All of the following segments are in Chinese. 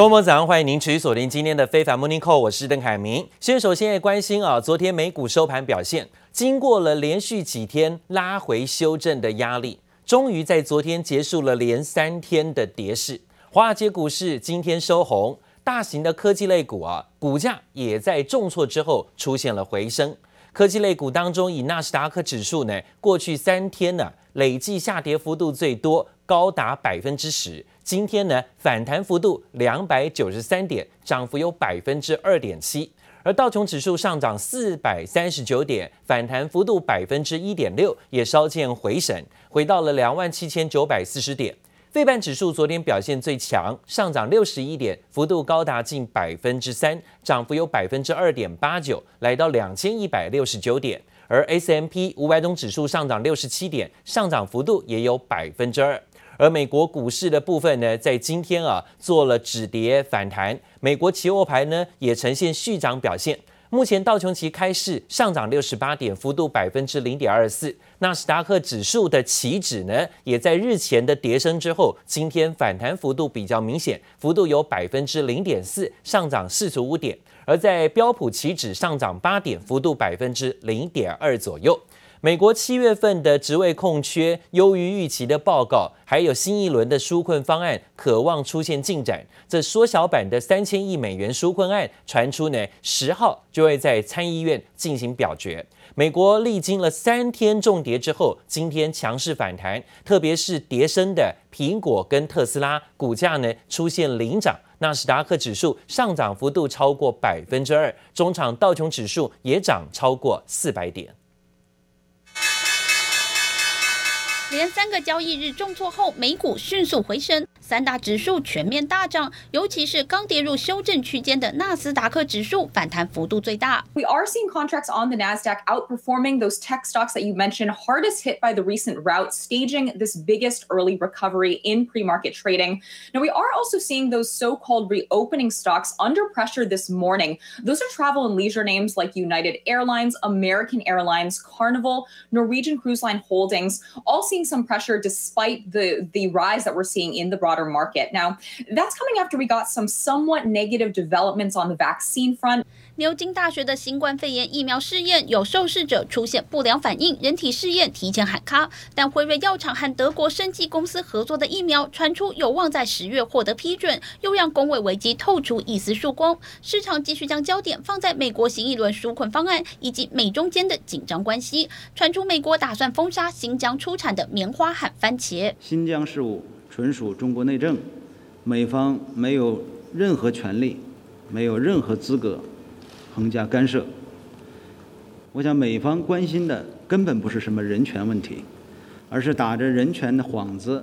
观众早上欢迎您持续锁定今天的非凡 Morning Call，我是邓凯明。先首先也关心啊，昨天美股收盘表现，经过了连续几天拉回修正的压力，终于在昨天结束了连三天的跌势。华尔街股市今天收红，大型的科技类股啊，股价也在重挫之后出现了回升。科技类股当中，以纳斯达克指数呢，过去三天呢、累计下跌幅度最多，高达百分之十。今天呢，反弹幅度两百九十三点，涨幅有百分之二点七。而道琼指数上涨四百三十九点，反弹幅度百分之一点六，也稍见回升，回到了两万七千九百四十点。费半指数昨天表现最强，上涨六十一点，幅度高达近百分之三，涨幅有百分之二点八九，来到两千一百六十九点。而 S M P 五百种指数上涨六十七点，上涨幅度也有百分之二。而美国股市的部分呢，在今天啊做了止跌反弹，美国期货盘呢也呈现续涨表现。目前道琼期开市上涨六十八点，幅度百分之零点二四。纳斯达克指数的期指呢，也在日前的跌升之后，今天反弹幅度比较明显，幅度有百分之零点四，上涨四十五点。而在标普期指上涨八点，幅度百分之零点二左右。美国七月份的职位空缺优于预期的报告，还有新一轮的纾困方案可望出现进展。这缩小版的三千亿美元纾困案传出呢，十号就会在参议院进行表决。美国历经了三天重跌之后，今天强势反弹，特别是跌深的苹果跟特斯拉股价呢出现领涨，纳斯达克指数上涨幅度超过百分之二，中场道琼指数也涨超过四百点。连三个交易日重挫后，美股迅速回升，三大指数全面大涨，尤其是刚跌入修正区间的纳斯达克指数反弹幅度最大。We are seeing contracts on the Nasdaq outperforming those tech stocks that you mentioned, hardest hit by the recent rout, staging this biggest early recovery in pre-market trading. Now, we are also seeing those so-called reopening stocks under pressure this morning. Those are travel and leisure names like United Airlines, American Airlines, Carnival, Norwegian Cruise Line Holdings, all seeing some pressure despite the, the rise that we're seeing in the broader market. Now, that's coming after we got some somewhat negative developments on the vaccine front. 牛津大学的新冠肺炎疫苗试验有受试者出现不良反应，人体试验提前喊卡。但辉瑞药厂和德国生技公司合作的疫苗传出有望在十月获得批准，又让公卫危机透出一丝曙光。市场继续将焦点放在美国新一轮纾困方案以及美中间的紧张关系。传出美国打算封杀新疆出产的棉花和番茄。新疆事务纯属中国内政，美方没有任何权利，没有任何资格。横加干涉，我想美方关心的根本不是什么人权问题，而是打着人权的幌子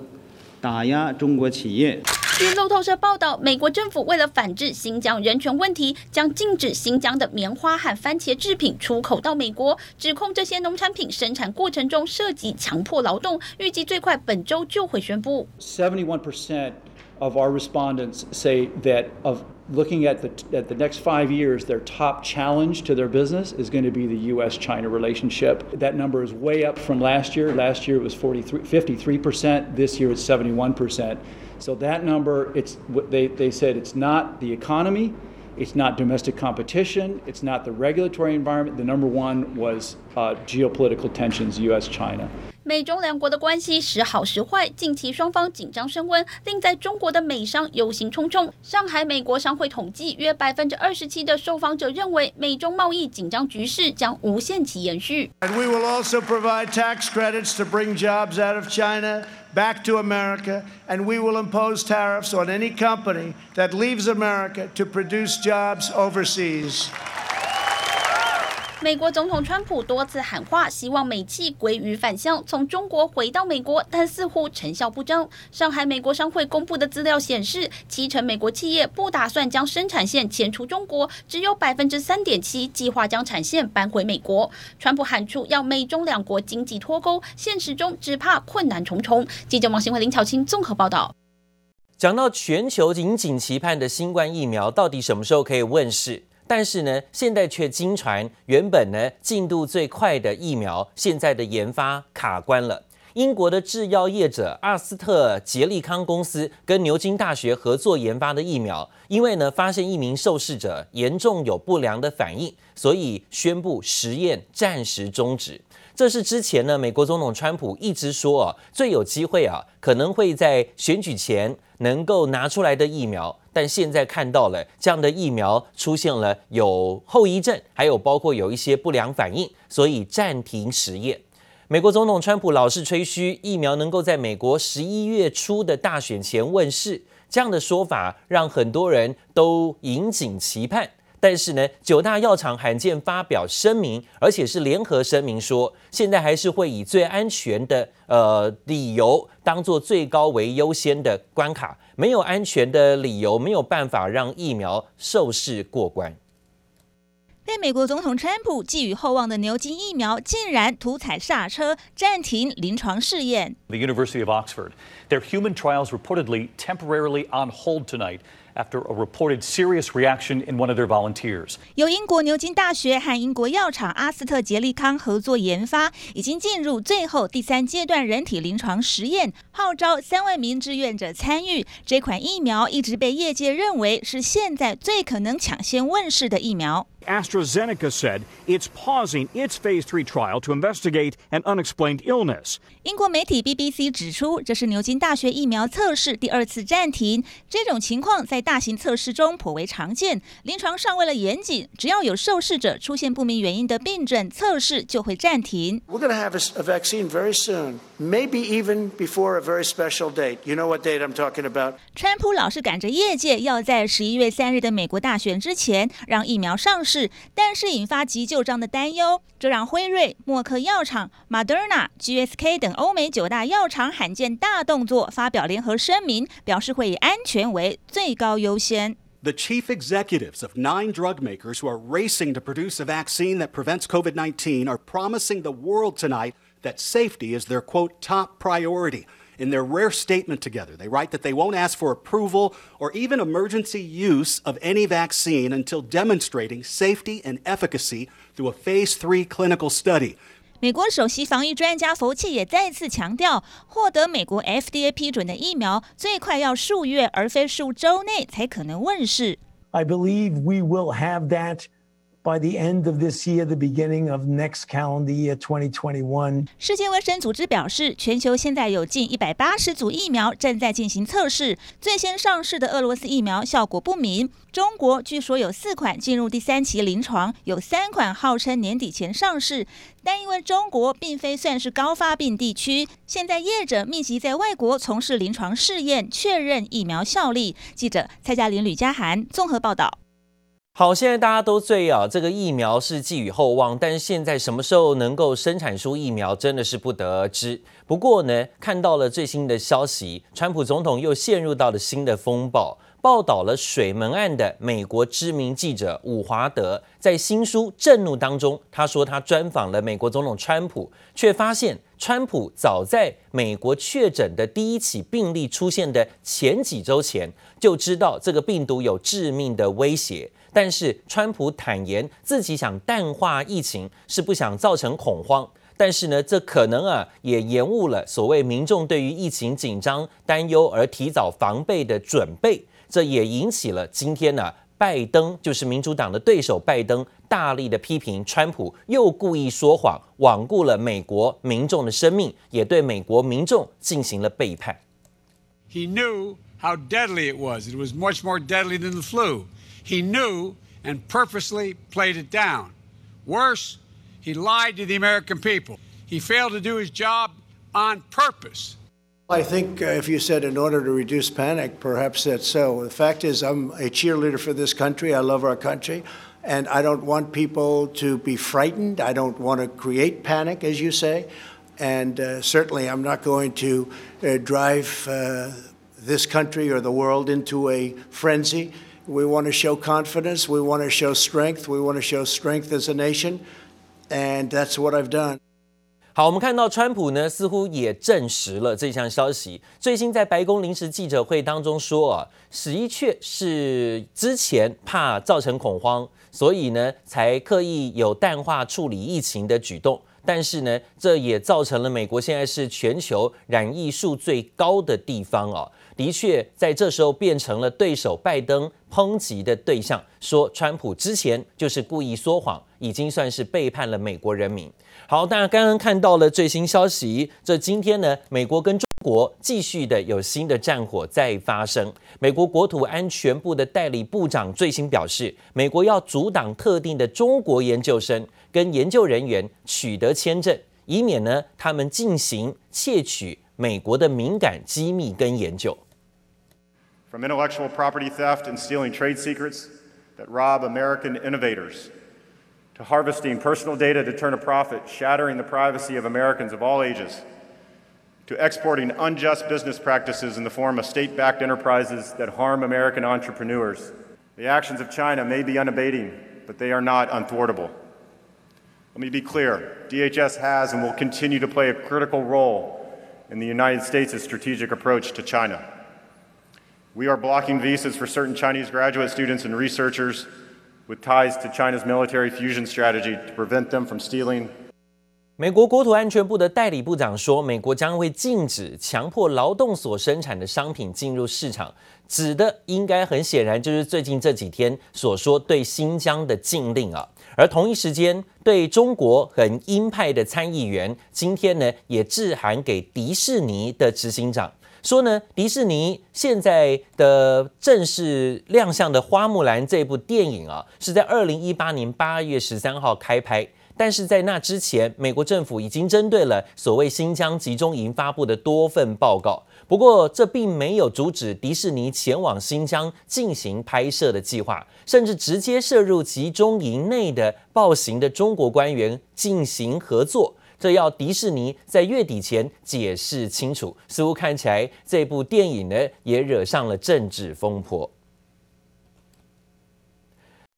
打压中国企业。据路透社报道，美国政府为了反制新疆人权问题，将禁止新疆的棉花和番茄制品出口到美国，指控这些农产品生产过程中涉及强迫劳动，预计最快本周就会宣布。Seventy-one percent of our respondents say that of Looking at the at the next five years, their top challenge to their business is going to be the U.S.-China relationship. That number is way up from last year. Last year it was 43, 53%. This year it's 71%. So that number, it's they they said it's not the economy, it's not domestic competition, it's not the regulatory environment. The number one was uh, geopolitical tensions, U.S.-China. 美中两国的关系时好时坏，近期双方紧张升温，令在中国的美商忧心忡忡。上海美国商会统计，约百分之二十七的受访者认为，美中贸易紧张局势将无限期延续。And we will also provide tax credits to bring jobs out of China back to America, and we will impose tariffs on any company that leaves America to produce jobs overseas. 美国总统川普多次喊话，希望美企归于返乡，从中国回到美国，但似乎成效不彰。上海美国商会公布的资料显示，七成美国企业不打算将生产线迁出中国，只有百分之三点七计划将产线搬回美国。川普喊出要美中两国经济脱钩，现实中只怕困难重重。记者王新伟、林巧清综合报道。讲到全球引颈期盼的新冠疫苗，到底什么时候可以问世？但是呢，现在却惊传，原本呢进度最快的疫苗，现在的研发卡关了。英国的制药业者阿斯特捷利康公司跟牛津大学合作研发的疫苗，因为呢发现一名受试者严重有不良的反应，所以宣布实验暂时终止。这是之前呢美国总统川普一直说啊最有机会啊可能会在选举前能够拿出来的疫苗，但现在看到了这样的疫苗出现了有后遗症，还有包括有一些不良反应，所以暂停实验。美国总统川普老是吹嘘疫苗能够在美国十一月初的大选前问世，这样的说法让很多人都引颈期盼。但是呢，九大药厂罕见发表声明，而且是联合声明说，现在还是会以最安全的呃理由当做最高为优先的关卡，没有安全的理由，没有办法让疫苗受试过关。被美国总统川普寄予厚望的牛津疫苗竟然突踩刹车，暂停临床试验。The University of Oxford, their human trials reportedly temporarily on hold tonight after a reported serious reaction in one of their volunteers. 由英国牛津大学和英国药厂阿斯特杰利康合作研发，已经进入最后第三阶段人体临床实验，号召三万名志愿者参与。这款疫苗一直被业界认为是现在最可能抢先问世的疫苗。AstraZeneca said it's pausing its phase three trial to investigate an unexplained illness. 英国媒体 BBC 指出，这是牛津大学疫苗测试第二次暂停。这种情况在大型测试中颇为常见。临床上为了严谨，只要有受试者出现不明原因的病症，测试就会暂停。We're going to have a, vaccine very soon, maybe even before a very special date. You know what date I'm talking about? 川普老是赶着业界要在十一月三日的美国大选之前让疫苗上市。但是引发急就章的担忧，这让辉瑞、默克药厂、Moderna、GSK 等欧美九大药厂罕见大动作，发表联合声明，表示会以安全为最高优先。The chief executives of nine drug makers who are racing to produce a vaccine that prevents COVID-19 are promising the world tonight that safety is their quote top priority. In their rare statement together, they write that they won't ask for approval or even emergency use of any vaccine until demonstrating safety and efficacy through a phase three clinical study. 美国首席防疫专家福奇也再次强调，获得美国 FDA 批准的疫苗最快要数月，而非数周内才可能问世。I believe we will have that. By the end of this year, the beginning of next calendar year, 2021. 世界卫生组织表示，全球现在有近一百八十组疫苗正在进行测试。最先上市的俄罗斯疫苗效果不明。中国据说有四款进入第三期临床，有三款号称年底前上市。但因为中国并非算是高发病地区，现在业者密集在外国从事临床试验，确认疫苗效力。记者蔡嘉玲、吕佳涵综合报道。好，现在大家都对啊，这个疫苗是寄予厚望，但是现在什么时候能够生产出疫苗，真的是不得而知。不过呢，看到了最新的消息，川普总统又陷入到了新的风暴。报道了水门案的美国知名记者伍华德，在新书《震怒》当中，他说他专访了美国总统川普，却发现川普早在美国确诊的第一起病例出现的前几周前，就知道这个病毒有致命的威胁。但是，川普坦言自己想淡化疫情，是不想造成恐慌。但是呢，这可能啊，也延误了所谓民众对于疫情紧张、担忧而提早防备的准备。这也引起了今天呢、拜登就是民主党的对手，拜登大力的批评川普又故意说谎，罔顾了美国民众的生命，也对美国民众进行了背叛。He knew how deadly it was. It was much more deadly than the flu. He knew and purposely played it down. Worse, he lied to the American people. He failed to do his job on purpose. I think uh, if you said in order to reduce panic, perhaps that's so. The fact is, I'm a cheerleader for this country. I love our country. And I don't want people to be frightened. I don't want to create panic, as you say. And uh, certainly, I'm not going to uh, drive uh, this country or the world into a frenzy. We want to show confidence. We want to show strength. We want to show strength as a nation. And that's what I've done. 好，我们看到川普呢，似乎也证实了这项消息。最新在白宫临时记者会当中说啊，史一确是之前怕造成恐慌，所以呢才刻意有淡化处理疫情的举动。但是呢，这也造成了美国现在是全球染疫数最高的地方哦。的确，在这时候变成了对手拜登抨击的对象，说川普之前就是故意说谎，已经算是背叛了美国人民。好，大家刚刚看到了最新消息，这今天呢，美国跟中国继续的有新的战火在发生。美国国土安全部的代理部长最新表示，美国要阻挡特定的中国研究生跟研究人员取得签证，以免呢他们进行窃取美国的敏感机密跟研究。From intellectual property theft and stealing trade secrets that rob American innovators, to harvesting personal data to turn a profit, shattering the privacy of Americans of all ages, to exporting unjust business practices in the form of state-backed enterprises that harm American entrepreneurs. The actions of China may be unabating, but they are not unthwartable. Let me be clear. DHS has and will continue to play a critical role in the United States' strategic approach to China. We are blocking visas for certain Chinese graduate students and researchers with ties to China's military fusion strategy to prevent them from stealing 美国国土安全部的代理部长说，美国将会禁止强迫劳动所生产的商品进入市场，指的应该很显然就是最近这几天所说对新疆的禁令啊。而同一时间，对中国很鹰派的参议员今天呢也致函给迪士尼的执行长，说呢迪士尼现在的正式亮相的《花木兰》这部电影啊，是在二零一八年八月十三号开拍。但是在那之前，美国政府已经针对了所谓新疆集中营发布的多份报告。不过，这并没有阻止迪士尼前往新疆进行拍摄的计划，甚至直接涉入集中营内的暴行的中国官员进行合作。这要迪士尼在月底前解释清楚。似乎看起来这部电影呢，也惹上了政治风波。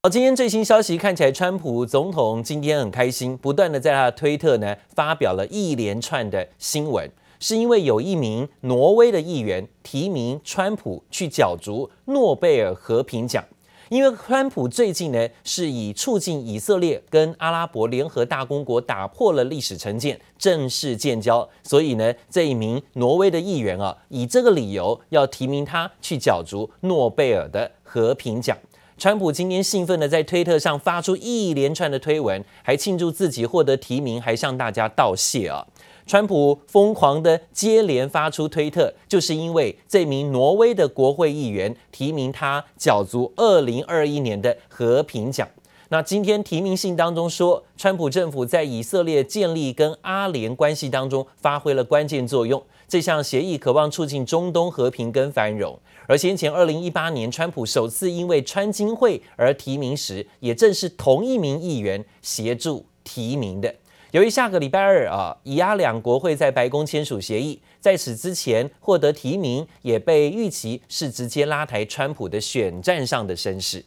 好，今天最新消息看起来，川普总统今天很开心，不断的在他的推特呢发表了一连串的新闻，是因为有一名挪威的议员提名川普去角逐诺贝尔和平奖，因为川普最近呢是以促进以色列跟阿拉伯联合大公国打破了历史成见，正式建交，所以呢这一名挪威的议员啊，以这个理由要提名他去角逐诺贝尔的和平奖。川普今天兴奋地在推特上发出一连串的推文，还庆祝自己获得提名，还向大家道谢啊！川普疯狂的接连发出推特，就是因为这名挪威的国会议员提名他角逐二零二一年的和平奖。那今天提名信当中说，川普政府在以色列建立跟阿联关系当中发挥了关键作用，这项协议渴望促进中东和平跟繁荣。而先前二零一八年，川普首次因为川金会而提名时，也正是同一名议员协助提名的。由于下个礼拜二啊，以阿两国会在白宫签署协议，在此之前获得提名，也被预期是直接拉抬川普的选战上的声势。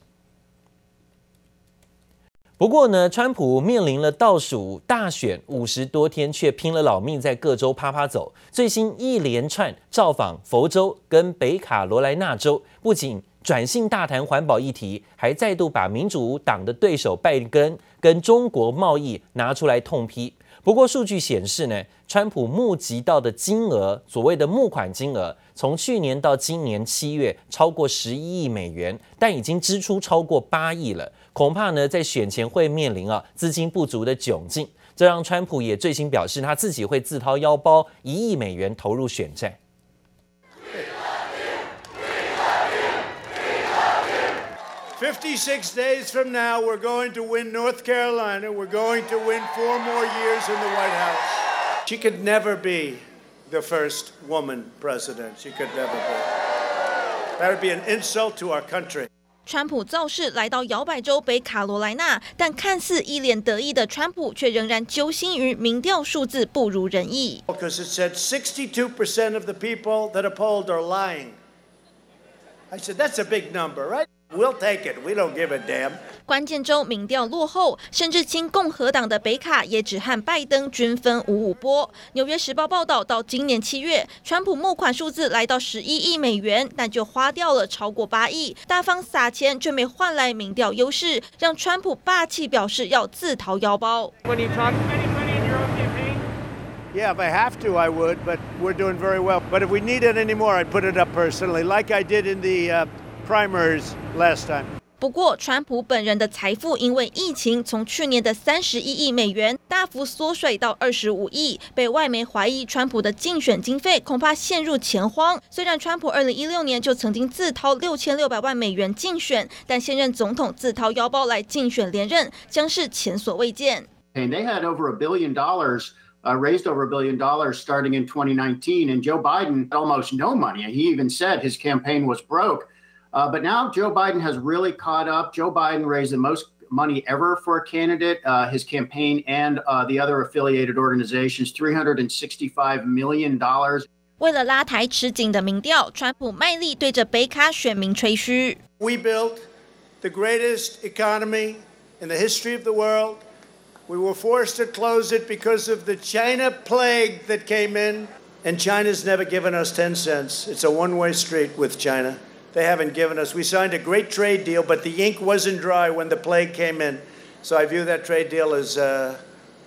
不过呢，川普面临了倒数大选五十多天，却拼了老命在各州趴趴走。最新一连串造访佛州跟北卡罗来纳州，不仅转性大谈环保议题，还再度把民主党的对手拜登跟中国贸易拿出来痛批。不过数据显示呢，川普募集到的金额，所谓的募款金额，从去年到今年七月超过十一亿美元，但已经支出超过八亿了。恐怕呢，在选前会面临啊资金不足的窘境，这让川普也最新表示，他自己会自掏腰包一亿美元投入选战。Fifty-six days from now, we're going to win North Carolina. We're going to win four more years in the White House. She could never be the first woman president. She could never be. That would be an insult to our country. 川普造势来到摇摆州北卡罗来纳，但看似一脸得意的川普，却仍然揪心于民调数字不如人意。Because it said 62% of the people that are polled are lying. I said that's a big number, right? We'll take it. We don't give a damn. 关键州民调落后，甚至亲共和党的北卡也只和拜登均分五五波。纽约时报报道，到今年七月，川普募款数字来到十一亿美元，但就花掉了超过八亿，大方撒钱却没换来民调优势，让川普霸气表示要自掏腰包。When you talk Yeah, if I have to, I would, but we're doing very well. But if we need it anymore, I'd put it up personally, like I did in the uh, primaries last time. 不过，川普本人的财富因为疫情，从去年的三十一亿美元大幅缩水到二十五亿，被外媒怀疑川普的竞选经费恐怕陷入钱荒。虽然川普二零一六年就曾经自掏六千六百万美元竞选，但现任总统自掏腰包来竞选连任，将是前所未见。And they had over a billion dollars, uh, raised over a billion dollars starting in 2019, and Joe Biden had almost no money. He even said his campaign was broke. Uh, but now Joe Biden has really caught up. Joe Biden raised the most money ever for a candidate, uh, his campaign and uh, the other affiliated organizations, $365 million. 为了拉抬吃紧的民调，川普卖力对着北卡选民吹嘘。We built the greatest economy in the history of the world. We were forced to close it because of the China plague that came in, and China's never given us 10 cents. It's a one-way street with China. They haven't given us. We signed a great trade deal, but the ink wasn't dry when the plague came in. So I view that trade deal as uh,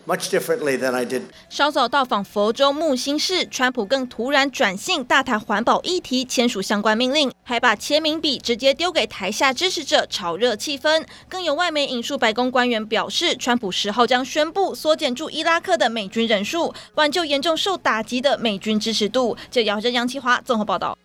much differently than I did. 稍早到访佛州木星市，川普更突然转性，大谈环保议题，签署相关命令，还把签名笔直接丢给台下支持者，炒热气氛。更有外媒引述白宫官员表示，川普十号将宣布缩减驻伊拉克的美军人数，挽救严重受打击的美军支持度。这姚真、杨启华综合报道。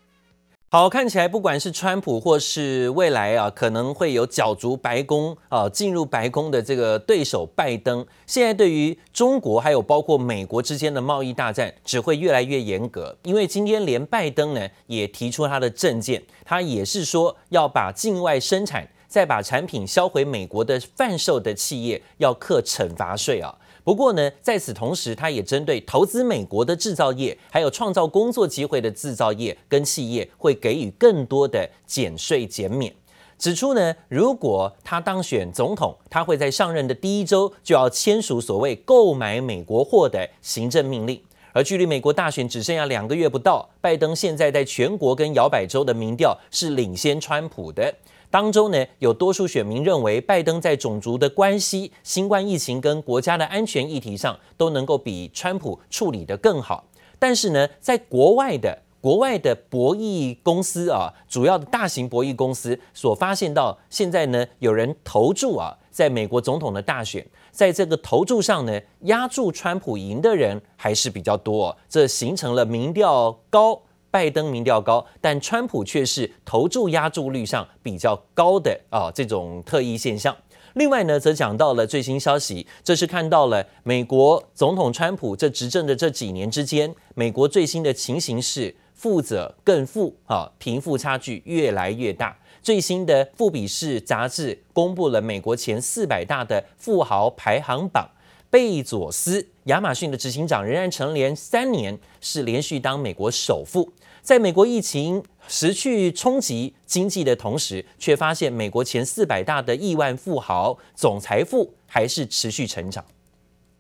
好，看起来不管是川普或是未来啊，可能会有角逐白宫啊，进入白宫的这个对手拜登，现在对于中国还有包括美国之间的贸易大战只会越来越严格，因为今天连拜登呢也提出他的政见，他也是说要把境外生产再把产品销回美国的贩售的企业要课惩罚税啊。不过呢，在此同时，他也针对投资美国的制造业，还有创造工作机会的制造业跟企业，会给予更多的减税减免。指出呢，如果他当选总统，他会在上任的第一周就要签署所谓购买美国货的行政命令。而距离美国大选只剩下两个月不到，拜登现在在全国跟摇摆州的民调是领先川普的。当中呢，有多数选民认为拜登在种族的关系、新冠疫情跟国家的安全议题上都能够比川普处理得更好。但是呢，在国外的国外的博弈公司啊，主要的大型博弈公司所发现到，现在呢，有人投注啊，在美国总统的大选，在这个投注上呢，押注川普赢的人还是比较多，这形成了民调高。拜登民调高，但川普却是投注压注率上比较高的啊这种特异现象。另外呢，则讲到了最新消息，这是看到了美国总统川普这执政的这几年之间，美国最新的情形是富者更富啊，贫富差距越来越大。最新的富比士杂志公布了美国前四百大的富豪排行榜。贝佐斯，亚马逊的执行长，仍然蝉联三年，是连续当美国首富。在美国疫情持续冲击经济的同时，却发现美国前四百大的亿万富豪总财富还是持续成长。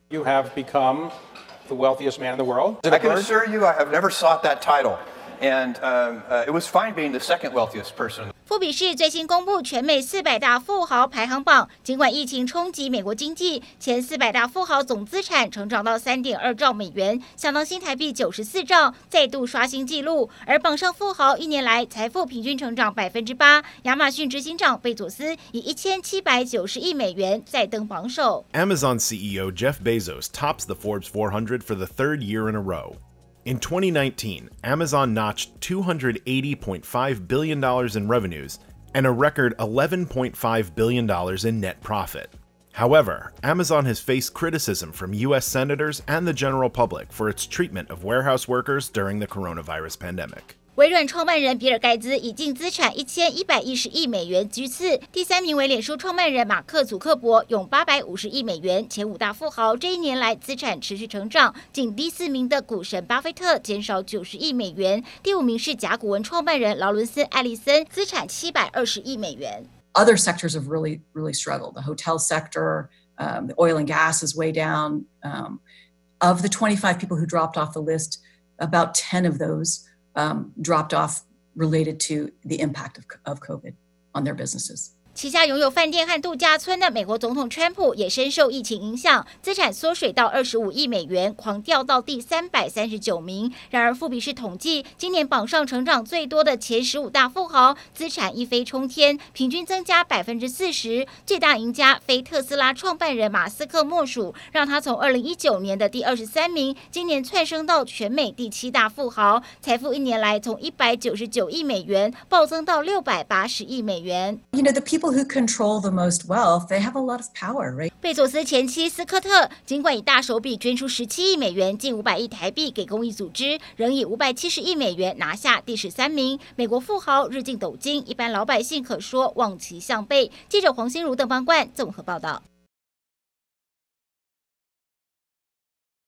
You have become the wealthiest man in the world. I can assure you, I have never sought that title, and it was fine being the second wealthiest person. 富比士最新公布全美四百大富豪排行榜，尽管疫情冲击美国经济，前四百大富豪总资产成长到三点二兆美元，相当新台币九十四兆，再度刷新纪录。而榜上富豪一年来财富平均成长百分之八，亚马逊执行长贝佐斯以一千七百九十亿美元再登榜首。Amazon CEO Jeff Bezos tops the Forbes 400 for the third year in a row. In 2019, Amazon notched $280.5 billion in revenues and a record $11.5 billion in net profit. However, Amazon has faced criticism from US senators and the general public for its treatment of warehouse workers during the coronavirus pandemic. 微软创办人比尔盖茨以净资产一千一百一十亿美元居次，第三名为脸书创办人马克·祖克伯，用八百五十亿美元。前五大富豪这一年来资产持续成长，仅第四名的股神巴菲特减少九十亿美元，第五名是甲骨文创办人劳伦斯·艾利森，资产七百二十亿美元。Other sectors have really, really struggled. The hotel sector, um, the oil and gas is way down. Um, of the 25 people who dropped off the list, about 10 of those um, dropped off related to the impact of, of COVID on their businesses. 旗下拥有饭店和度假村的美国总统川普也深受疫情影响，资产缩水到二十五亿美元，狂掉到第三百三十九名。然而，富比士统计，今年榜上成长最多的前十五大富豪，资产一飞冲天，平均增加百分之四十。最大赢家非特斯拉创办人马斯克莫属，让他从二零一九年的第二十三名，今年窜升到全美第七大富豪，财富一年来从一百九十九亿美元暴增到六百八十亿美元。You know the people who control the most wealth, they have a lot of power, right? 贝佐斯前妻斯科特尽管以大手笔捐出十七亿美元（近五百亿台币）给公益组织，仍以五百七十亿美元拿下第十三名。美国富豪日进斗金，一般老百姓可说望其项背。记者黄心如、邓方冠综合报道。